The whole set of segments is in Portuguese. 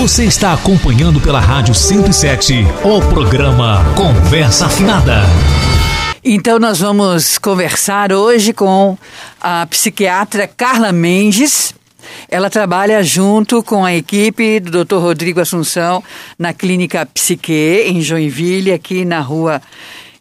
Você está acompanhando pela Rádio 107 o programa Conversa Afinada. Então nós vamos conversar hoje com a psiquiatra Carla Mendes. Ela trabalha junto com a equipe do Dr. Rodrigo Assunção na Clínica Psique, em Joinville, aqui na rua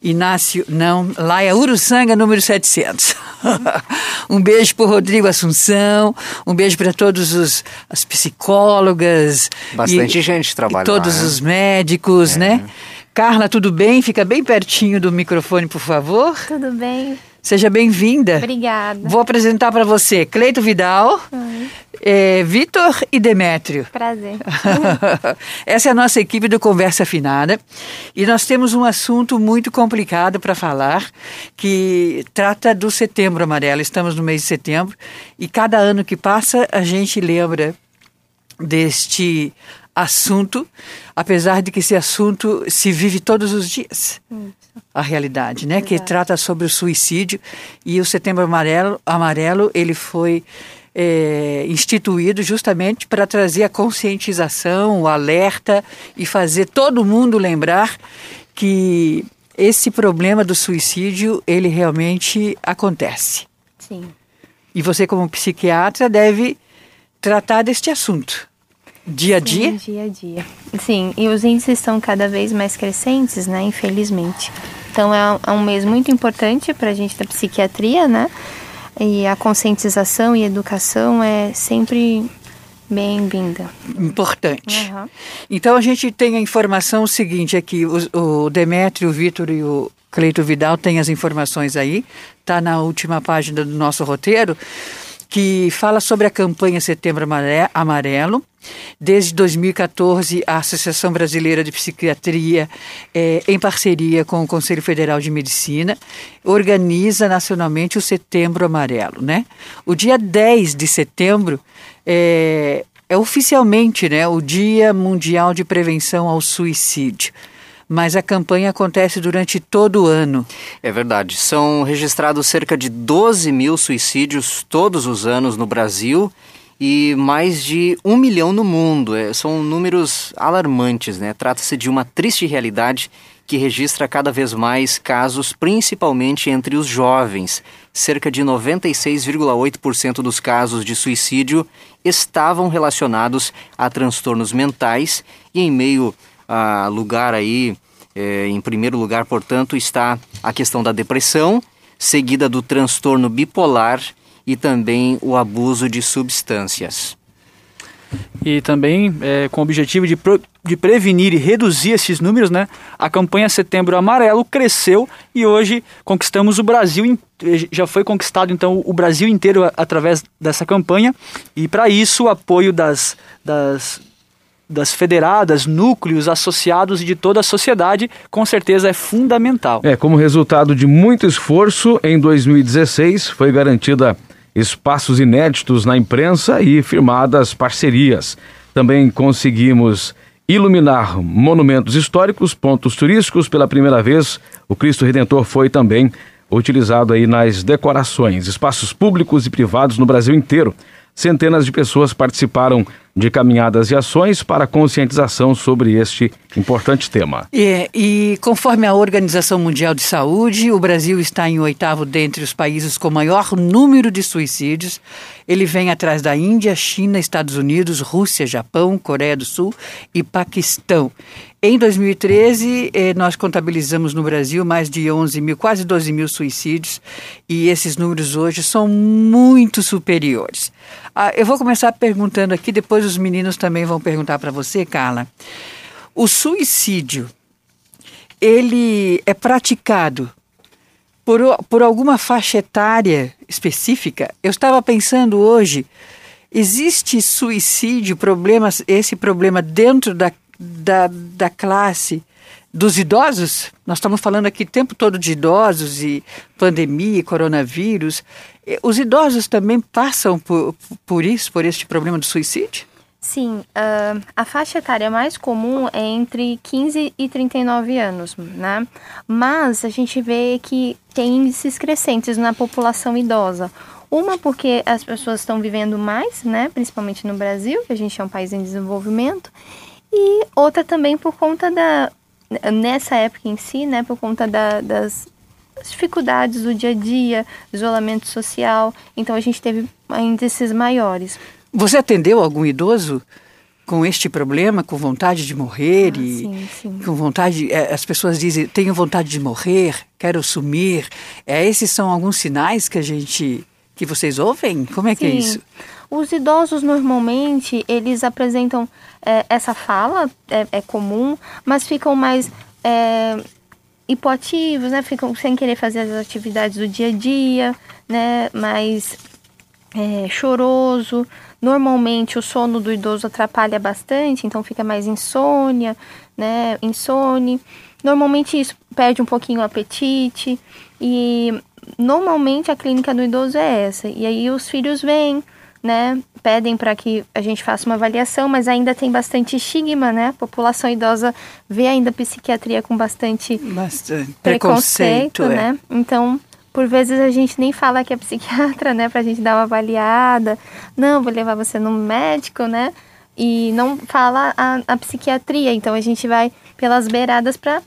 Inácio, não, lá é Uruçanga, número 700. um beijo para Rodrigo Assunção, um beijo para todos os as psicólogas. Bastante e, gente trabalha. E todos lá, né? os médicos, é. né? Carla, tudo bem? Fica bem pertinho do microfone, por favor. Tudo bem. Seja bem-vinda. Obrigada. Vou apresentar para você Cleito Vidal, é, Vitor e Demétrio. Prazer. Essa é a nossa equipe do Conversa Afinada e nós temos um assunto muito complicado para falar que trata do Setembro Amarelo. Estamos no mês de setembro e cada ano que passa a gente lembra deste assunto, apesar de que esse assunto se vive todos os dias. Isso. A realidade, né? Exato. Que trata sobre o suicídio e o Setembro Amarelo, amarelo ele foi é, instituído justamente para trazer a conscientização, o alerta e fazer todo mundo lembrar que esse problema do suicídio ele realmente acontece. Sim. E você como psiquiatra deve tratar deste assunto. Dia a dia? Sim, dia a dia. Sim, e os índices estão cada vez mais crescentes, né? Infelizmente. Então é, é um mês muito importante para a gente da psiquiatria, né? E a conscientização e educação é sempre bem-vinda. Importante. Uhum. Então a gente tem a informação seguinte aqui, o, o Demétrio, o Vitor e o Cleito Vidal têm as informações aí, tá na última página do nosso roteiro que fala sobre a campanha Setembro Amarelo. Desde 2014, a Associação Brasileira de Psiquiatria, é, em parceria com o Conselho Federal de Medicina, organiza nacionalmente o Setembro Amarelo. Né? O dia 10 de setembro é, é oficialmente né, o Dia Mundial de Prevenção ao Suicídio mas a campanha acontece durante todo o ano. É verdade. São registrados cerca de 12 mil suicídios todos os anos no Brasil e mais de um milhão no mundo. É, são números alarmantes, né? Trata-se de uma triste realidade que registra cada vez mais casos, principalmente entre os jovens. Cerca de 96,8% dos casos de suicídio estavam relacionados a transtornos mentais e em meio a lugar aí, é, em primeiro lugar, portanto, está a questão da depressão, seguida do transtorno bipolar e também o abuso de substâncias. E também, é, com o objetivo de, pro, de prevenir e reduzir esses números, né, a campanha Setembro Amarelo cresceu e hoje conquistamos o Brasil, já foi conquistado então o Brasil inteiro através dessa campanha. E para isso, o apoio das, das, das federadas, núcleos associados e de toda a sociedade, com certeza é fundamental. É, como resultado de muito esforço, em 2016 foi garantida espaços inéditos na imprensa e firmadas parcerias. Também conseguimos iluminar monumentos históricos, pontos turísticos pela primeira vez. O Cristo Redentor foi também utilizado aí nas decorações, espaços públicos e privados no Brasil inteiro. Centenas de pessoas participaram de caminhadas e ações para conscientização sobre este importante tema. E conforme a Organização Mundial de Saúde, o Brasil está em oitavo dentre os países com maior número de suicídios. Ele vem atrás da Índia, China, Estados Unidos, Rússia, Japão, Coreia do Sul e Paquistão. Em 2013, eh, nós contabilizamos no Brasil mais de 11 mil, quase 12 mil suicídios, e esses números hoje são muito superiores. Ah, eu vou começar perguntando aqui, depois os meninos também vão perguntar para você, Carla. O suicídio, ele é praticado por, por alguma faixa etária específica? Eu estava pensando hoje, existe suicídio, problemas, esse problema dentro da da, da classe dos idosos, nós estamos falando aqui o tempo todo de idosos e pandemia, coronavírus. Os idosos também passam por, por isso, por este problema do suicídio? Sim, uh, a faixa etária mais comum é entre 15 e 39 anos, né? Mas a gente vê que tem índices crescentes na população idosa. Uma porque as pessoas estão vivendo mais, né? Principalmente no Brasil, que a gente é um país em desenvolvimento. E outra também por conta da nessa época em si, né? Por conta da, das dificuldades do dia a dia, isolamento social. Então a gente teve índices maiores. Você atendeu algum idoso com este problema, com vontade de morrer Ah, e sim, sim. com vontade, é, as pessoas dizem, tenho vontade de morrer, quero sumir. É, esses são alguns sinais que a gente, que vocês ouvem? Como é que é Sim. isso? Os idosos normalmente eles apresentam é, essa fala é, é comum, mas ficam mais é, hipoativos, né? Ficam sem querer fazer as atividades do dia a dia, né? Mais é, choroso. Normalmente o sono do idoso atrapalha bastante, então fica mais insônia, né? Insone. Normalmente isso perde um pouquinho o apetite e normalmente a clínica do idoso é essa. E aí os filhos vêm, né? Pedem para que a gente faça uma avaliação, mas ainda tem bastante estigma, né? A população idosa vê ainda a psiquiatria com bastante Bastante. preconceito, Preconceito, é. né? Então, por vezes a gente nem fala que é psiquiatra, né? Pra gente dar uma avaliada. Não, vou levar você no médico, né? E não fala a, a psiquiatria. Então a gente vai pelas beiradas para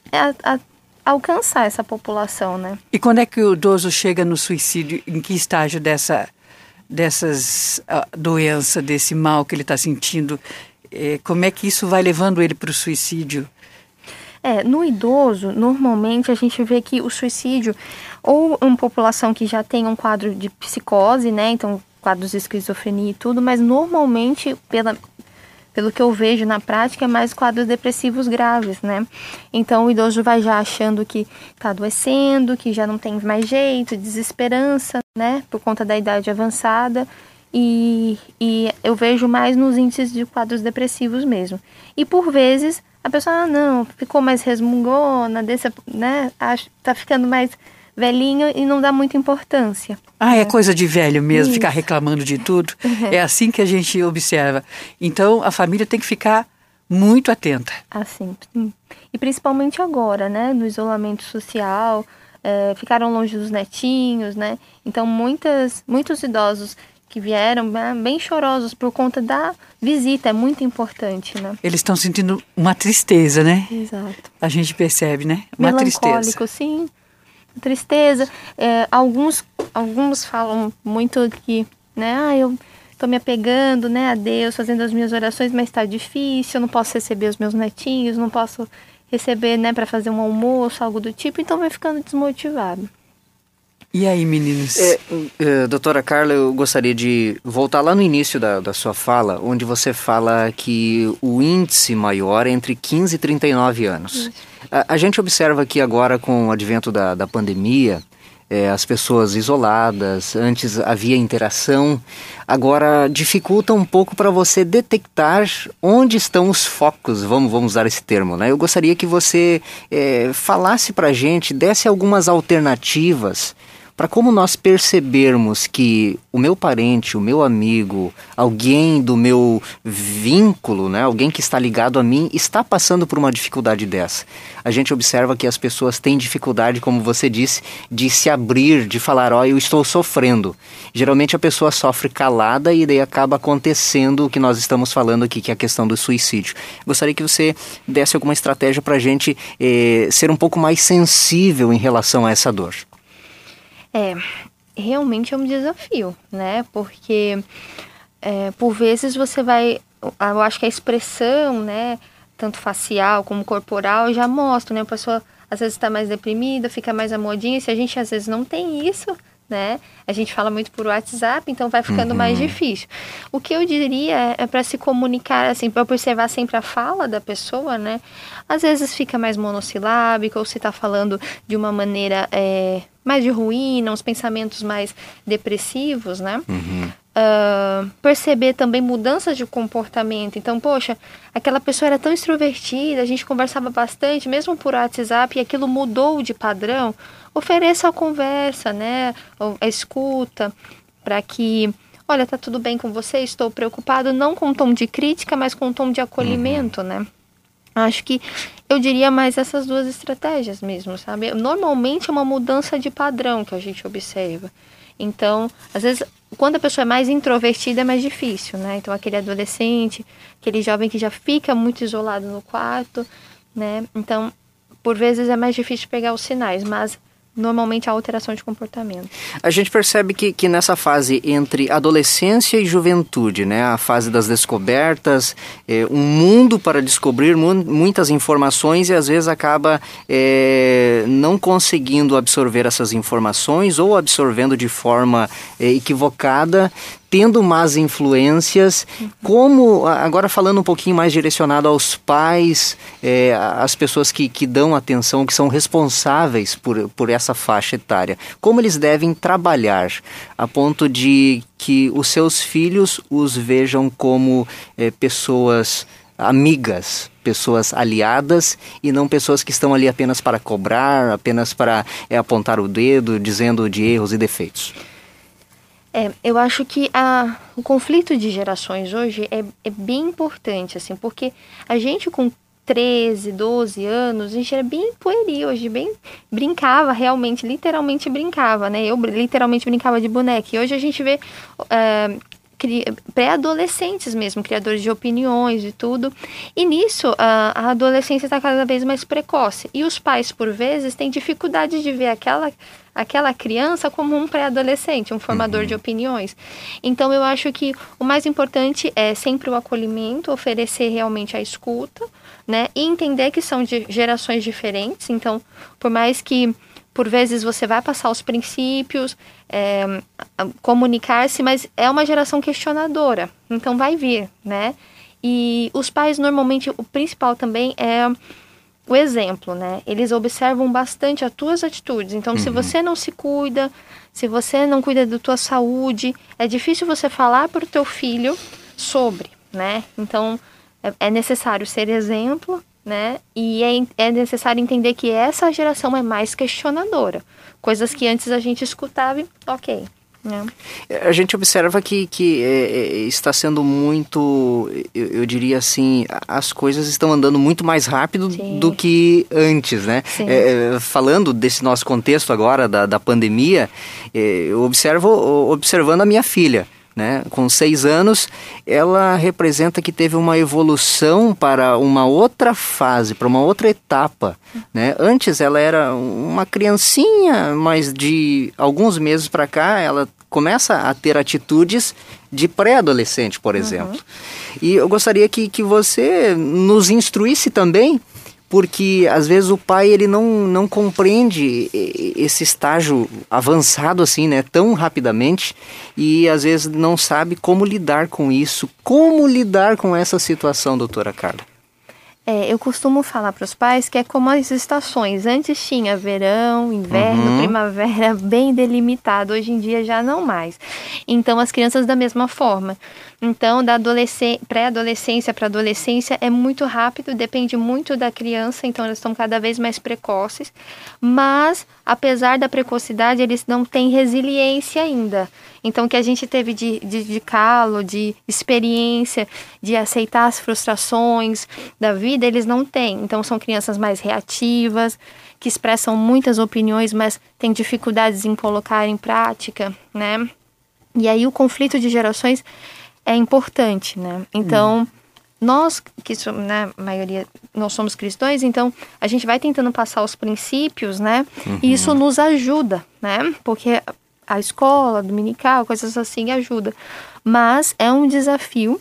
alcançar essa população, né? E quando é que o idoso chega no suicídio? Em que estágio dessa dessas ah, doença, desse mal que ele está sentindo? Eh, como é que isso vai levando ele para o suicídio? É, no idoso, normalmente a gente vê que o suicídio, ou uma população que já tem um quadro de psicose, né? Então, quadros de esquizofrenia e tudo, mas normalmente, pela, pelo que eu vejo na prática, é mais quadros depressivos graves, né? Então, o idoso vai já achando que tá adoecendo, que já não tem mais jeito, desesperança, né? Por conta da idade avançada. E, e eu vejo mais nos índices de quadros depressivos mesmo. E por vezes a pessoa, ah, não, ficou mais resmungona, desse, né? Acho, tá ficando mais velhinho e não dá muita importância. Ah, é coisa de velho mesmo, Isso. ficar reclamando de tudo. É assim que a gente observa. Então, a família tem que ficar muito atenta. Assim, sim. E principalmente agora, né? No isolamento social, é, ficaram longe dos netinhos, né? Então, muitas, muitos idosos que vieram né, bem chorosos por conta da visita, é muito importante, né? Eles estão sentindo uma tristeza, né? Exato. A gente percebe, né? Uma tristeza. Melancólico, sim. Tristeza. É, alguns, alguns falam muito que, né? Ah, eu tô me apegando, né, a Deus, fazendo as minhas orações, mas tá difícil, eu não posso receber os meus netinhos, não posso receber, né, para fazer um almoço, algo do tipo, então vai ficando desmotivado. E aí, meninos? É, é, doutora Carla, eu gostaria de voltar lá no início da, da sua fala, onde você fala que o índice maior é entre 15 e 39 anos. A, a gente observa que agora, com o advento da, da pandemia, é, as pessoas isoladas, antes havia interação, agora dificulta um pouco para você detectar onde estão os focos, vamos, vamos usar esse termo, né? Eu gostaria que você é, falasse para a gente, desse algumas alternativas para como nós percebermos que o meu parente, o meu amigo, alguém do meu vínculo, né, alguém que está ligado a mim, está passando por uma dificuldade dessa. A gente observa que as pessoas têm dificuldade, como você disse, de se abrir, de falar, ó, oh, eu estou sofrendo. Geralmente a pessoa sofre calada e daí acaba acontecendo o que nós estamos falando aqui, que é a questão do suicídio. Gostaria que você desse alguma estratégia para a gente eh, ser um pouco mais sensível em relação a essa dor. É, realmente é um desafio, né? Porque é, por vezes você vai. Eu acho que a expressão, né? Tanto facial como corporal já mostra, né? A pessoa às vezes está mais deprimida, fica mais amodinha. Se a gente às vezes não tem isso, né? A gente fala muito por WhatsApp, então vai ficando uhum. mais difícil. O que eu diria é, para se comunicar, assim, para observar sempre a fala da pessoa, né? Às vezes fica mais monossilábico, ou se está falando de uma maneira é, mais de ruína, uns pensamentos mais depressivos, né? Uhum. Uh, perceber também mudanças de comportamento. Então, poxa, aquela pessoa era tão extrovertida, a gente conversava bastante, mesmo por WhatsApp, e aquilo mudou de padrão. Ofereça a conversa, né? A escuta, para que, olha, tá tudo bem com você, estou preocupado, não com tom de crítica, mas com tom de acolhimento, uhum. né? Acho que eu diria mais essas duas estratégias mesmo, sabe? Normalmente é uma mudança de padrão que a gente observa. Então, às vezes, quando a pessoa é mais introvertida é mais difícil, né? Então, aquele adolescente, aquele jovem que já fica muito isolado no quarto, né? Então, por vezes é mais difícil pegar os sinais, mas normalmente a alteração de comportamento. A gente percebe que, que nessa fase entre adolescência e juventude, né, a fase das descobertas, é, um mundo para descobrir mu muitas informações e às vezes acaba é, não conseguindo absorver essas informações ou absorvendo de forma é, equivocada, tendo más influências, como, agora falando um pouquinho mais direcionado aos pais, é, as pessoas que, que dão atenção, que são responsáveis por, por essa faixa etária, como eles devem trabalhar a ponto de que os seus filhos os vejam como é, pessoas amigas, pessoas aliadas e não pessoas que estão ali apenas para cobrar, apenas para é, apontar o dedo, dizendo de erros e defeitos. É, eu acho que a, o conflito de gerações hoje é, é bem importante, assim, porque a gente com 13, 12 anos, a gente era bem pueril hoje, bem brincava realmente, literalmente brincava, né? Eu literalmente brincava de boneca. E hoje a gente vê é, pré-adolescentes mesmo, criadores de opiniões e tudo. E nisso a, a adolescência está cada vez mais precoce. E os pais, por vezes, têm dificuldade de ver aquela aquela criança como um pré-adolescente, um formador uhum. de opiniões. Então eu acho que o mais importante é sempre o acolhimento, oferecer realmente a escuta, né? E entender que são de gerações diferentes. Então, por mais que por vezes você vai passar os princípios, é, comunicar-se, mas é uma geração questionadora. Então vai vir, né? E os pais normalmente o principal também é o exemplo, né? Eles observam bastante as tuas atitudes. Então, uhum. se você não se cuida, se você não cuida da tua saúde, é difícil você falar para o teu filho sobre, né? Então, é, é necessário ser exemplo, né? E é, é necessário entender que essa geração é mais questionadora. Coisas que antes a gente escutava e, ok, é. A gente observa que, que é, é, está sendo muito, eu, eu, diria assim, as coisas estão andando muito mais rápido Sim. do que antes, né? É, é, falando desse nosso contexto agora da, da pandemia, eu observo observando a minha filha né? Com seis anos, ela representa que teve uma evolução para uma outra fase, para uma outra etapa, né? Antes ela era uma criancinha, mas de alguns meses para cá ela começa a ter atitudes de pré-adolescente, por exemplo. Uhum. E eu gostaria que, que você nos instruísse também porque às vezes o pai ele não, não compreende esse estágio avançado assim, né, tão rapidamente e às vezes não sabe como lidar com isso. Como lidar com essa situação, doutora Carla? É, eu costumo falar para os pais que é como as estações. Antes tinha verão, inverno, uhum. primavera, bem delimitado. Hoje em dia já não mais. Então, as crianças da mesma forma. Então, da pré-adolescência para adolescência é muito rápido, depende muito da criança, então elas estão cada vez mais precoces. Mas, apesar da precocidade, eles não têm resiliência ainda. Então, o que a gente teve de, de, de calo, de experiência, de aceitar as frustrações da vida, eles não têm. Então, são crianças mais reativas, que expressam muitas opiniões, mas têm dificuldades em colocar em prática, né? E aí, o conflito de gerações é importante, né? Então, hum. nós que somos, né, a maioria, nós somos cristãos, então a gente vai tentando passar os princípios, né? Uhum. E isso nos ajuda, né? Porque a escola dominical, coisas assim ajuda. Mas é um desafio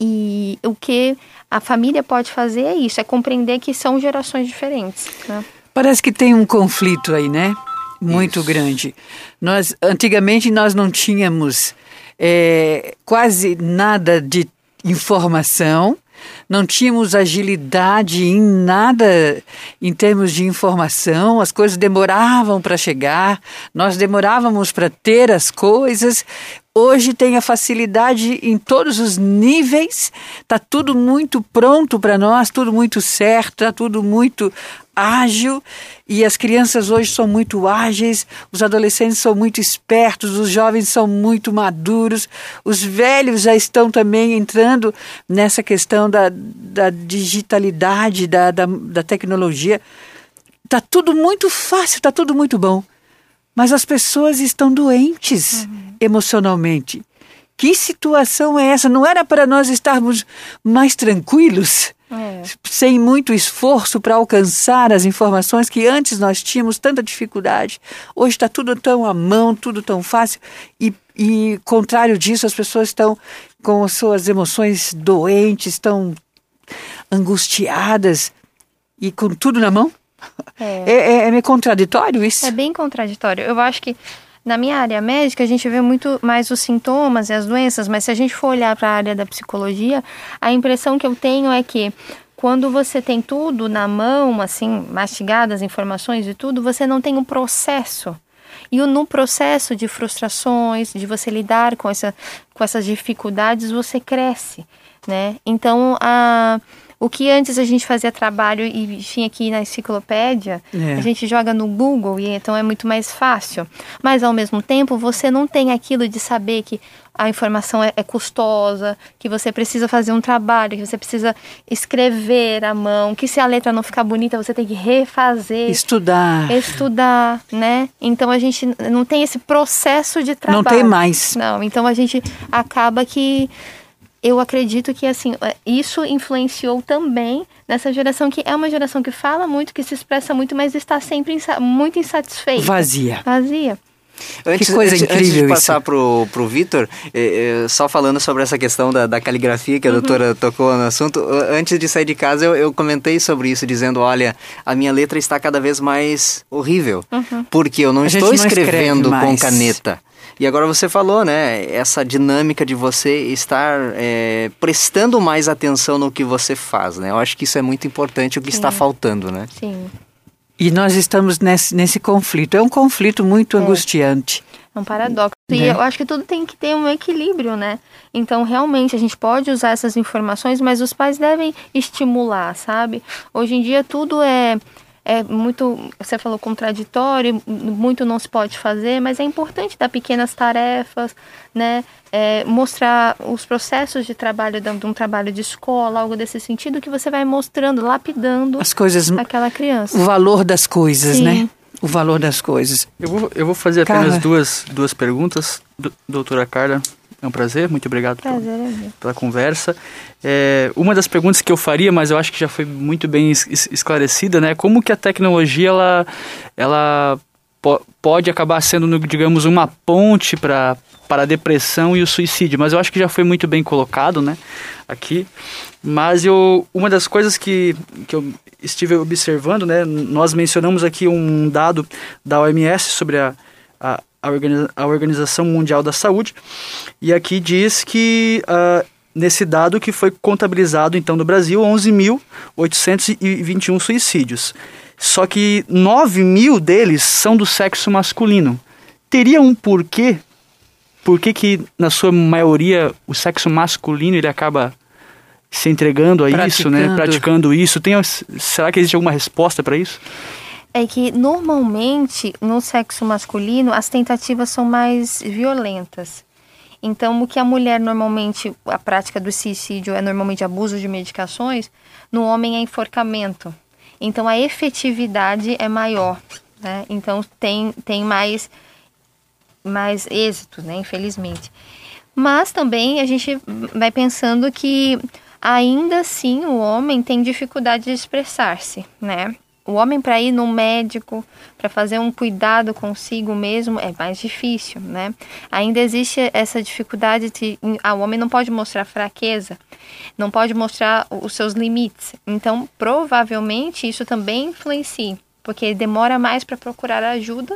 e o que a família pode fazer é isso, é compreender que são gerações diferentes, né? Parece que tem um conflito aí, né? Muito isso. grande. Nós antigamente nós não tínhamos é, quase nada de informação, não tínhamos agilidade em nada em termos de informação, as coisas demoravam para chegar, nós demorávamos para ter as coisas. Hoje tem a facilidade em todos os níveis, está tudo muito pronto para nós, tudo muito certo, está tudo muito ágil e as crianças hoje são muito ágeis, os adolescentes são muito espertos, os jovens são muito maduros, os velhos já estão também entrando nessa questão da, da digitalidade, da, da, da tecnologia. Está tudo muito fácil, está tudo muito bom. Mas as pessoas estão doentes uhum. emocionalmente. Que situação é essa? Não era para nós estarmos mais tranquilos? É. Sem muito esforço para alcançar as informações que antes nós tínhamos tanta dificuldade. Hoje está tudo tão à mão, tudo tão fácil. E, e, contrário disso, as pessoas estão com as suas emoções doentes, estão angustiadas e com tudo na mão. É. É, é, é contraditório isso? É bem contraditório. Eu acho que na minha área médica, a gente vê muito mais os sintomas e as doenças, mas se a gente for olhar para a área da psicologia, a impressão que eu tenho é que quando você tem tudo na mão, assim, mastigado as informações e tudo, você não tem um processo. E no processo de frustrações, de você lidar com, essa, com essas dificuldades, você cresce, né? Então, a o que antes a gente fazia trabalho e tinha aqui na enciclopédia, é. a gente joga no Google e então é muito mais fácil. Mas ao mesmo tempo, você não tem aquilo de saber que a informação é, é, custosa, que você precisa fazer um trabalho, que você precisa escrever à mão, que se a letra não ficar bonita, você tem que refazer. Estudar. Estudar, né? Então a gente não tem esse processo de trabalho. Não tem mais. Não, então a gente acaba que eu acredito que assim é, isso influenciou também nessa geração que é uma geração que fala muito, que se expressa muito, mas está sempre insa muito insatisfeita. Vazia. Vazia. Antes, que coisa antes, incrível antes de passar para o pro Vitor, é, é, só falando sobre essa questão da, da caligrafia que a uhum. doutora tocou no assunto, antes de sair de casa eu, eu, comentei sobre isso, dizendo, olha, a minha letra está cada vez mais horrível, uhum. porque eu não a estou escrevendo com caneta. E agora você falou, né? Essa dinâmica de você estar é, prestando mais atenção no que você faz, né? Eu acho que isso é muito importante, o que Sim. está faltando, né? Sim. E nós estamos nesse, nesse conflito. É um conflito muito é. angustiante. É um paradoxo. E né? eu acho que tudo tem que ter um equilíbrio, né? Então, realmente, a gente pode usar essas informações, mas os pais devem estimular, sabe? Hoje em dia, tudo é é muito, você falou contraditório, muito não se pode fazer, mas é importante dar pequenas tarefas, né? É, mostrar os processos de trabalho de um trabalho de escola, algo desse sentido que você vai mostrando, lapidando as coisas, aquela criança. O valor das coisas, né? Sim. né? O valor das coisas. Eu vou, eu vou fazer apenas duas, duas perguntas, doutora Carla. É um prazer, muito obrigado prazer, pela, é pela conversa. É, uma das perguntas que eu faria, mas eu acho que já foi muito bem esclarecida, né? Como que a tecnologia ela, ela pode acabar sendo, digamos, uma ponte para para a depressão e o suicídio, mas eu acho que já foi muito bem colocado, né, aqui. Mas eu, uma das coisas que, que eu estive observando, né, nós mencionamos aqui um dado da OMS sobre a, a, a, Organiza a Organização Mundial da Saúde, e aqui diz que uh, nesse dado que foi contabilizado então no Brasil 11.821 suicídios. Só que 9 mil deles são do sexo masculino. Teria um porquê? Por que, que na sua maioria o sexo masculino ele acaba se entregando a isso, né? Praticando isso. Tem, será que existe alguma resposta para isso? É que normalmente no sexo masculino as tentativas são mais violentas. Então, o que a mulher normalmente, a prática do suicídio é normalmente abuso de medicações, no homem é enforcamento. Então, a efetividade é maior, né? Então, tem, tem mais, mais êxito, né? Infelizmente. Mas também a gente vai pensando que ainda assim o homem tem dificuldade de expressar-se, né? O homem para ir no médico, para fazer um cuidado consigo mesmo, é mais difícil, né? Ainda existe essa dificuldade de ah, o homem não pode mostrar fraqueza, não pode mostrar os seus limites. Então, provavelmente isso também influencia, porque ele demora mais para procurar ajuda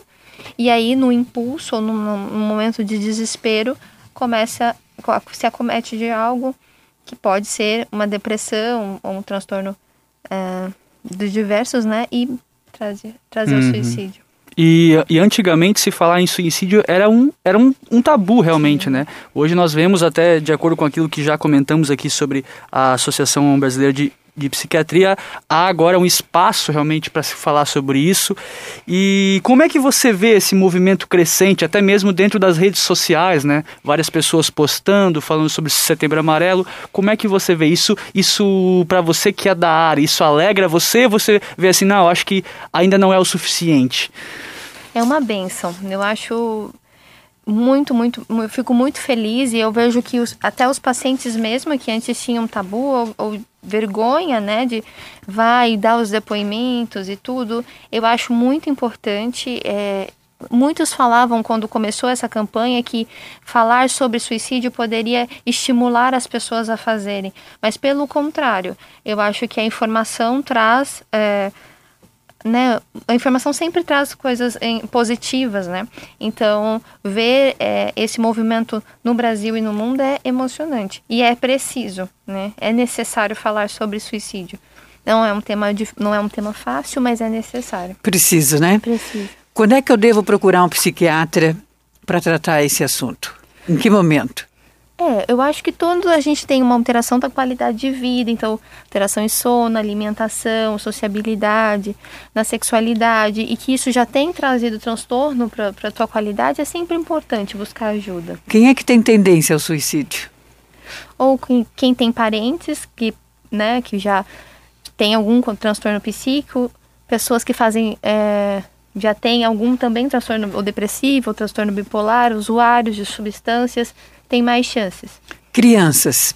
e aí no impulso ou num, momento de desespero começa se acomete de algo que pode ser uma depressão ou um transtorno uh, dos diversos, né? E trazer, trazer uhum. o suicídio. E, e, antigamente se falar em suicídio era um, era um, um tabu realmente, Sim. né? Hoje nós vemos até, de acordo com aquilo que já comentamos aqui sobre a Associação Brasileira de de psiquiatria, há agora um espaço realmente para se falar sobre isso. E como é que você vê esse movimento crescente, até mesmo dentro das redes sociais, né? Várias pessoas postando, falando sobre Setembro Amarelo. Como é que você vê isso? Isso para você que é da área, isso alegra você? Você vê assim, não, acho que ainda não é o suficiente. É uma benção. Eu acho muito, muito, eu fico muito feliz e eu vejo que os, até os pacientes mesmo que antes tinham tabu ou, ou vergonha, né, de vai dar os depoimentos e tudo, eu acho muito importante. É, muitos falavam quando começou essa campanha que falar sobre suicídio poderia estimular as pessoas a fazerem, mas pelo contrário, eu acho que a informação traz é, né, a informação sempre traz coisas em, positivas, né? Então, ver é, esse movimento no Brasil e no mundo é emocionante e é preciso, né? É necessário falar sobre suicídio. Não é um tema não é um tema fácil, mas é necessário. Preciso, né? Preciso. Quando é que eu devo procurar um psiquiatra para tratar esse assunto? Em que momento? É, eu acho que todos a gente tem uma alteração da qualidade de vida, então alteração em sono, alimentação, sociabilidade, na sexualidade, e que isso já tem trazido transtorno para a tua qualidade, é sempre importante buscar ajuda. Quem é que tem tendência ao suicídio? Ou quem, quem tem parentes que, né, que já tem algum transtorno psíquico, pessoas que fazem é, já tem algum também transtorno ou depressivo, ou transtorno bipolar, usuários de substâncias tem mais chances. Crianças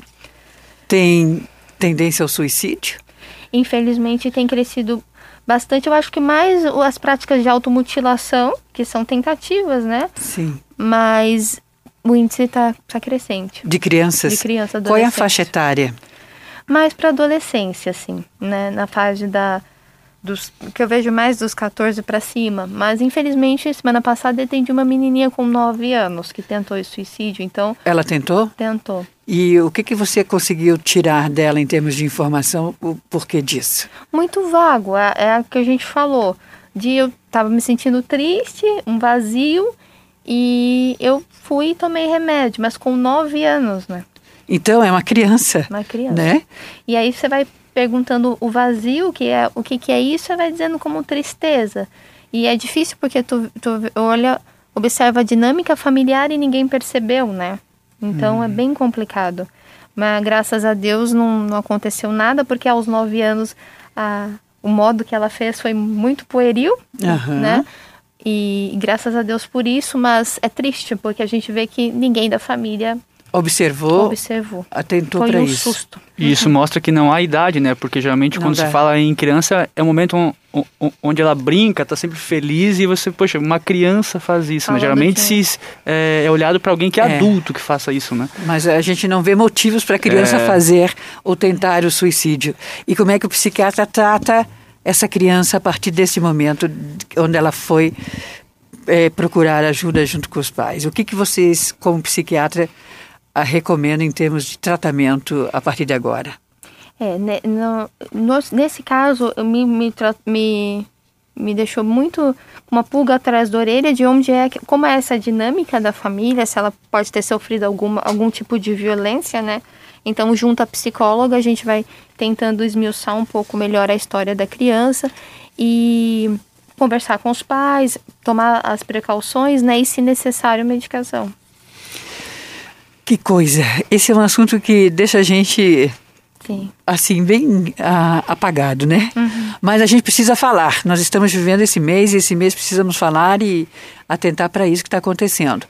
têm tendência ao suicídio? Infelizmente tem crescido bastante. Eu acho que mais as práticas de automutilação, que são tentativas, né? Sim. Mas o índice está tá crescente. De crianças? De criança, Qual é a faixa etária? Mais para adolescência, assim, né? Na fase da dos que eu vejo mais dos 14 para cima, mas infelizmente semana passada eu atendi uma menininha com 9 anos que tentou suicídio, então Ela tentou? Tentou. E o que que você conseguiu tirar dela em termos de informação, o porquê disso? Muito vago, é, é o que a gente falou. De eu estava me sentindo triste, um vazio, e eu fui e tomei remédio, mas com 9 anos, né? Então é uma criança. Uma criança. Né? E aí você vai perguntando o vazio, que é o que, que é isso, você vai dizendo como tristeza. E é difícil porque tu, tu olha, observa a dinâmica familiar e ninguém percebeu, né? Então é bem complicado. Mas graças a Deus não, não aconteceu nada, porque aos nove anos a, o modo que ela fez foi muito pueril, Aham. né? E graças a Deus por isso, mas é triste porque a gente vê que ninguém da família Observou, observou. atentou para um isso. susto. E isso mostra que não há idade, né? Porque geralmente Não quando dá. se fala em criança é um momento on- on- onde ela brinca, tá sempre feliz e você, poxa, uma criança faz isso, né? Falando Geralmente que- se é, é olhado para alguém que é, É. adulto que faça isso, né? Mas a gente não vê motivos para a criança É. fazer ou tentar o suicídio. E como é que o psiquiatra trata essa criança a partir desse momento onde ela foi eh, procurar ajuda junto com os pais? O que, que vocês, como psiquiatra, a recomendam em termos de tratamento a partir de agora? É, ne- no- nos- nesse caso, me, me, me, me deixou muito uma pulga atrás da orelha de onde é, como é essa dinâmica da família, se ela pode ter sofrido alguma, algum tipo de violência, né? Então, junto à psicóloga, a gente vai tentando esmiuçar um pouco melhor a história da criança e conversar com os pais, tomar as precauções, né? E, se necessário, medicação. Que coisa! Esse é um assunto que deixa a gente Sim. assim, bem ah, apagado, né? Mas a gente precisa falar. Nós estamos vivendo esse mês e esse mês precisamos falar e atentar para isso que está acontecendo.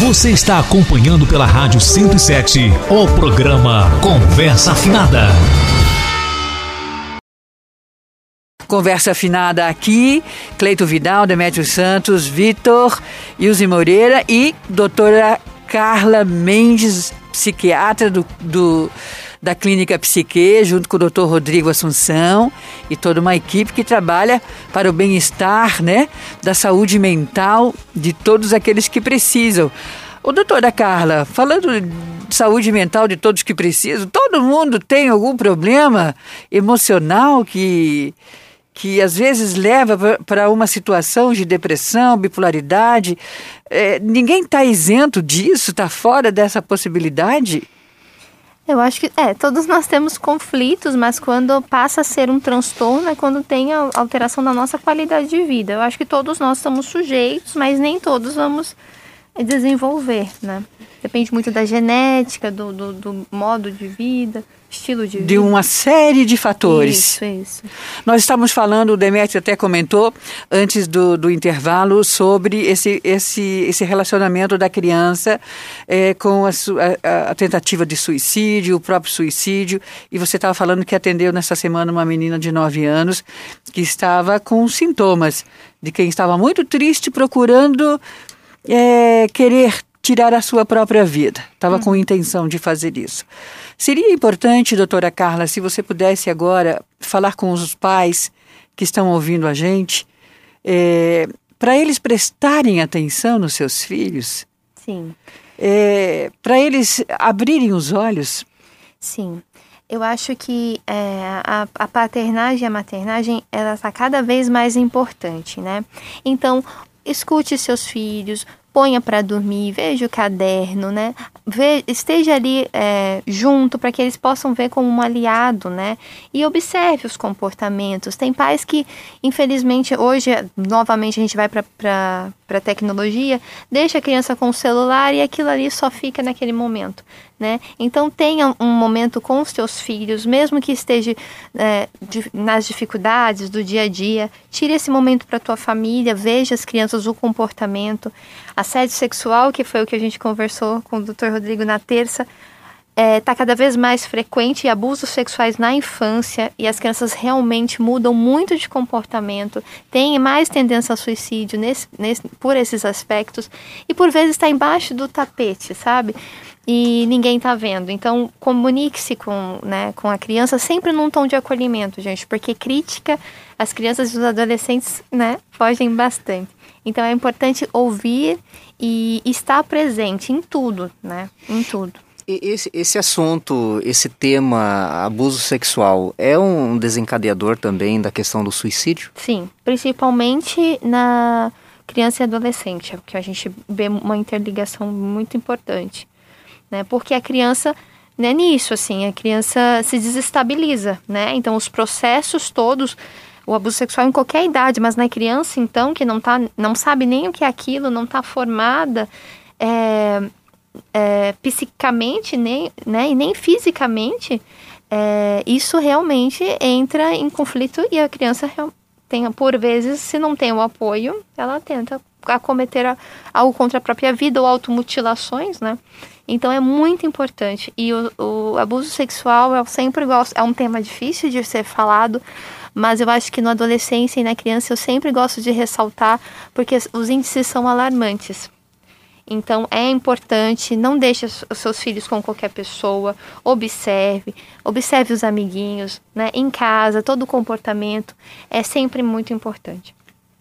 Você está acompanhando pela Rádio 107 o programa Conversa Afinada. Conversa afinada aqui, Cleito Vidal, Demétrio Santos, Vitor, Ilse Moreira e doutora Carla Mendes, psiquiatra do, do- da Clínica Psique, junto com o doutor Rodrigo Assunção e toda uma equipe que trabalha para o bem-estar né, da saúde mental de todos aqueles que precisam. Ô, doutora Carla, falando de saúde mental de todos que precisam, todo mundo tem algum problema emocional que, que às vezes leva para uma situação de depressão, bipolaridade. É, ninguém está isento disso, está fora dessa possibilidade? Eu acho que, é, todos nós temos conflitos, mas quando passa a ser um transtorno é quando tem a alteração da nossa qualidade de vida. Eu acho que todos nós estamos sujeitos, mas nem todos vamos desenvolver, né? Depende muito da genética, do, do, do modo de vida, estilo de vida. De uma série de fatores. Isso, isso. Nós estamos falando, o Demetrio até comentou antes do, do intervalo sobre esse, esse, esse relacionamento da criança é, com a, a, a, tentativa de suicídio, o próprio suicídio. E você estava falando que atendeu nessa semana uma menina de 9 anos que estava com sintomas de quem estava muito triste procurando é, querer tirar a sua própria vida. Estava uhum. com intenção de fazer isso. Seria importante, doutora Carla, se você pudesse agora falar com os pais que estão ouvindo a gente, é, para eles prestarem atenção nos seus filhos. Sim. É, para eles abrirem os olhos. Sim. Eu acho que é, a, a paternagem e a maternagem ela está cada vez mais importante, né? Então, escute seus filhos, ponha para dormir, veja o caderno, né? Ve, esteja ali é, junto para que eles possam ver como um aliado, né? E observe os comportamentos. Tem pais que, infelizmente, hoje, novamente, a gente vai para a tecnologia, deixa a criança com o celular e aquilo ali só fica naquele momento. Né? Então tenha um momento com os seus filhos, mesmo que esteja é, nas dificuldades do dia a dia, tire esse momento para tua família, veja as crianças, o comportamento. Assédio sexual, que foi o que a gente conversou com o Dr. Rodrigo na terça, está é, tá cada vez mais frequente e abusos sexuais na infância e as crianças realmente mudam muito de comportamento, têm mais tendência ao suicídio nesse, nesse, por esses aspectos e por vezes está embaixo do tapete, sabe? E ninguém está vendo. Então, comunique-se com, né, com a criança sempre num tom de acolhimento, gente, porque crítica, as crianças e os adolescentes, né, fogem bastante. Então, é importante ouvir e estar presente em tudo, né, em tudo. Esse, esse assunto, esse tema, abuso sexual, é um desencadeador também da questão do suicídio? Sim, principalmente na criança e adolescente, que a gente vê uma interligação muito importante né? Porque a criança né, nisso, assim, a criança se desestabiliza, né? Então os processos todos, o abuso sexual em qualquer idade, mas na criança então que não tá, não sabe nem o que é aquilo, não está formada é, é, psicicamente nem, né, e nem fisicamente, é, isso realmente entra em conflito e a criança tem, por vezes, se não tem o apoio, ela tenta acometer algo contra a própria vida ou automutilações, né? Então é muito importante. E o, o abuso sexual eu sempre gosto, é um tema difícil de ser falado, mas eu acho que na adolescência e na criança eu sempre gosto de ressaltar, porque os índices são alarmantes. Então é importante, não deixe os seus filhos com qualquer pessoa, observe, observe os amiguinhos, né? Em casa, todo o comportamento é sempre muito importante.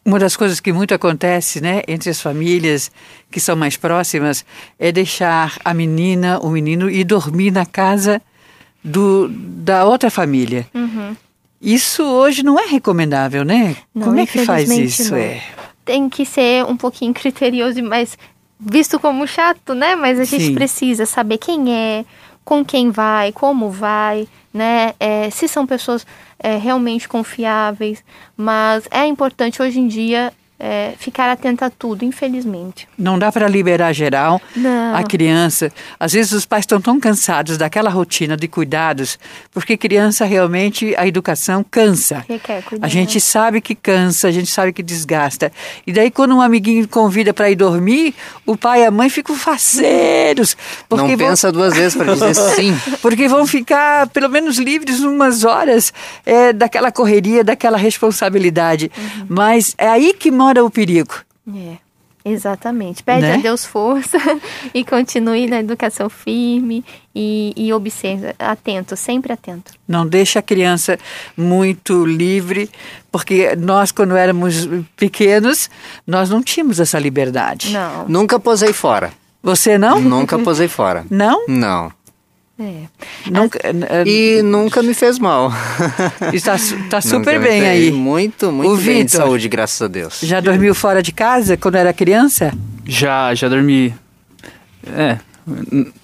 Uma das coisas que muito acontece, né, entre as famílias que são mais próximas, é deixar a menina, o menino ir dormir na casa do, da outra família. Uhum. Isso hoje não é recomendável, né? Não, Como é que faz isso? Não. É. Tem que ser um pouquinho criterioso, mas visto como chato, né? Mas a gente Sim. precisa saber quem é, com quem vai, como vai, né? É, se são pessoas é, realmente confiáveis, mas é importante hoje em dia é, ficar atenta a tudo, infelizmente. Não dá para liberar geral Não. a criança. Às vezes os pais estão tão cansados daquela rotina de cuidados, porque criança realmente a educação cansa. A gente sabe que cansa, a gente sabe que desgasta. E daí quando um amiguinho convida para ir dormir, o pai e a mãe ficam faceiros. Não vão... pensa duas vezes para dizer sim. Porque vão ficar pelo menos livres umas horas é, daquela correria, daquela responsabilidade. Uhum. Mas é aí que mora o perigo. É. Exatamente. Pede né? a Deus força e continue na educação firme e, e observe, atento, sempre atento. Não deixe a criança muito livre, porque nós, quando éramos pequenos, nós não tínhamos essa liberdade. Não. Nunca posei fora. Você não? Nunca posei fora. Não? Não. É. Nunca, As... E nunca me fez mal. Está, está super bem fez. aí. Muito, muito o bem Victor, de saúde, graças a Deus. Já dormiu fora de casa quando era criança? Já, já dormi. É,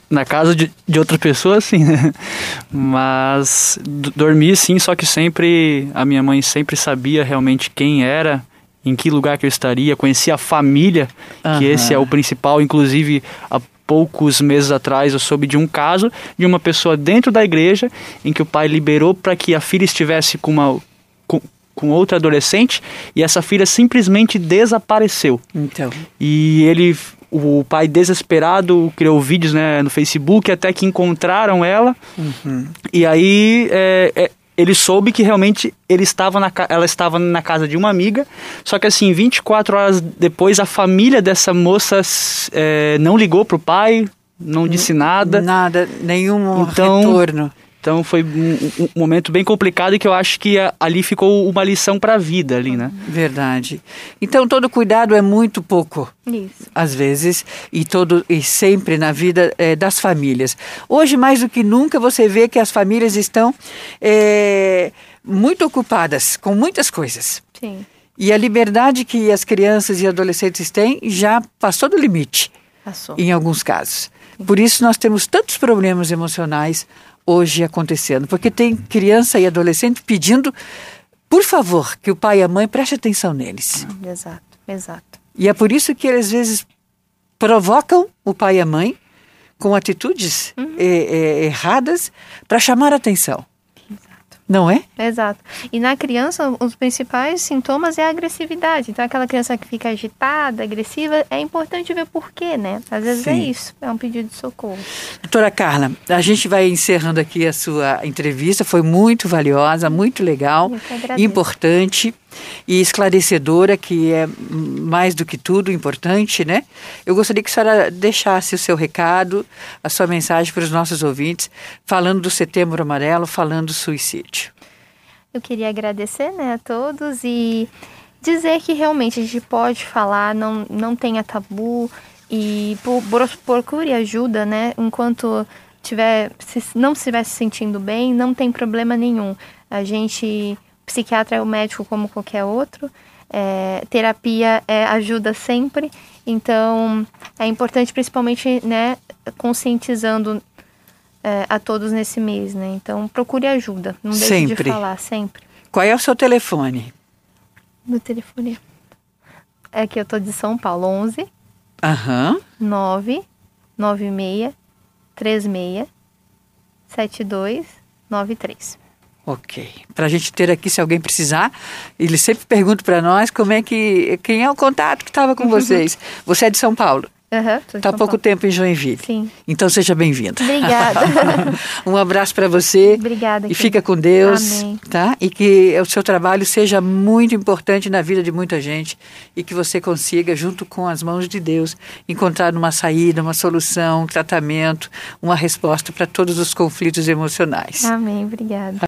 na casa de, de outra pessoa, sim? Mas dormi sim, só que sempre a minha mãe sempre sabia realmente quem era em que lugar que eu estaria, conheci a família, que Aham. esse é o principal, inclusive há poucos meses atrás eu soube de um caso de uma pessoa dentro da igreja em que o pai liberou para que a filha estivesse com uma com, com outra adolescente e essa filha simplesmente desapareceu. Então, E ele, o pai desesperado, criou vídeos né, no Facebook até que encontraram ela. E aí é, é, ele soube que realmente ele estava na, ela estava na casa de uma amiga. Só que assim, 24 horas depois, a família dessa moça é, não ligou pro pai, não disse nada. nada, nenhum Então- retorno. Então foi um, um- momento bem complicado e que eu acho que a- ali ficou uma lição para a vida ali, né? Verdade. Então, todo cuidado é muito pouco. Isso. às vezes e todo e sempre na vida eh, das famílias. Hoje mais do que nunca você vê que as famílias estão eh, muito ocupadas com muitas coisas Sim. e a liberdade que as crianças e adolescentes têm já passou do limite Passou. em alguns casos. Por isso nós temos tantos problemas emocionais hoje acontecendo, porque tem criança e adolescente pedindo, por favor, que o pai e a mãe preste atenção neles. Exato, exato. E é por isso que eles, às vezes, provocam o pai e a mãe com atitudes eh, eh, erradas para chamar a atenção. Não é? Exato. E na criança, os principais sintomas é a agressividade. Então, aquela criança que fica agitada, agressiva, é importante ver por quê, né? Às vezes é Sim. isso, é um pedido de socorro. Doutora Carla, a gente vai encerrando aqui a sua entrevista. Foi muito valiosa, muito legal, importante e esclarecedora, que é mais do que tudo importante, né? Eu gostaria que a senhora deixasse o seu recado, a sua mensagem para os nossos ouvintes, falando do Setembro Amarelo, falando do suicídio. Eu queria agradecer né, a todos e dizer que realmente a gente pode falar, não, não tenha tabu e pro- pro- procure ajuda, né? Enquanto tiver, se não estiver se sentindo bem, não tem problema nenhum. A gente, psiquiatra é o médico como qualquer outro, é, terapia é, ajuda sempre, então é importante principalmente, né, conscientizando é, a todos nesse mês, né? Então procure ajuda, não deixe Sempre. de falar sempre. Qual é o seu telefone? No telefone. É que eu tô de São Paulo, 11 Aham. 9 96 36 72 93. Ok. Para a gente ter aqui, se alguém precisar, ele sempre pergunta para nós como é que. Quem é o contato que estava com vocês? Você é de São Paulo. De Está há pouco tempo em Joinville. Sim. Então seja bem-vindo. Obrigada. um abraço para você. Obrigada, E querida. fica com Deus, Amém. tá? E que o seu trabalho seja muito importante na vida de muita gente e que você consiga, junto com as mãos de Deus, encontrar uma saída, uma solução, um tratamento, uma resposta para todos os conflitos emocionais. Amém, obrigada.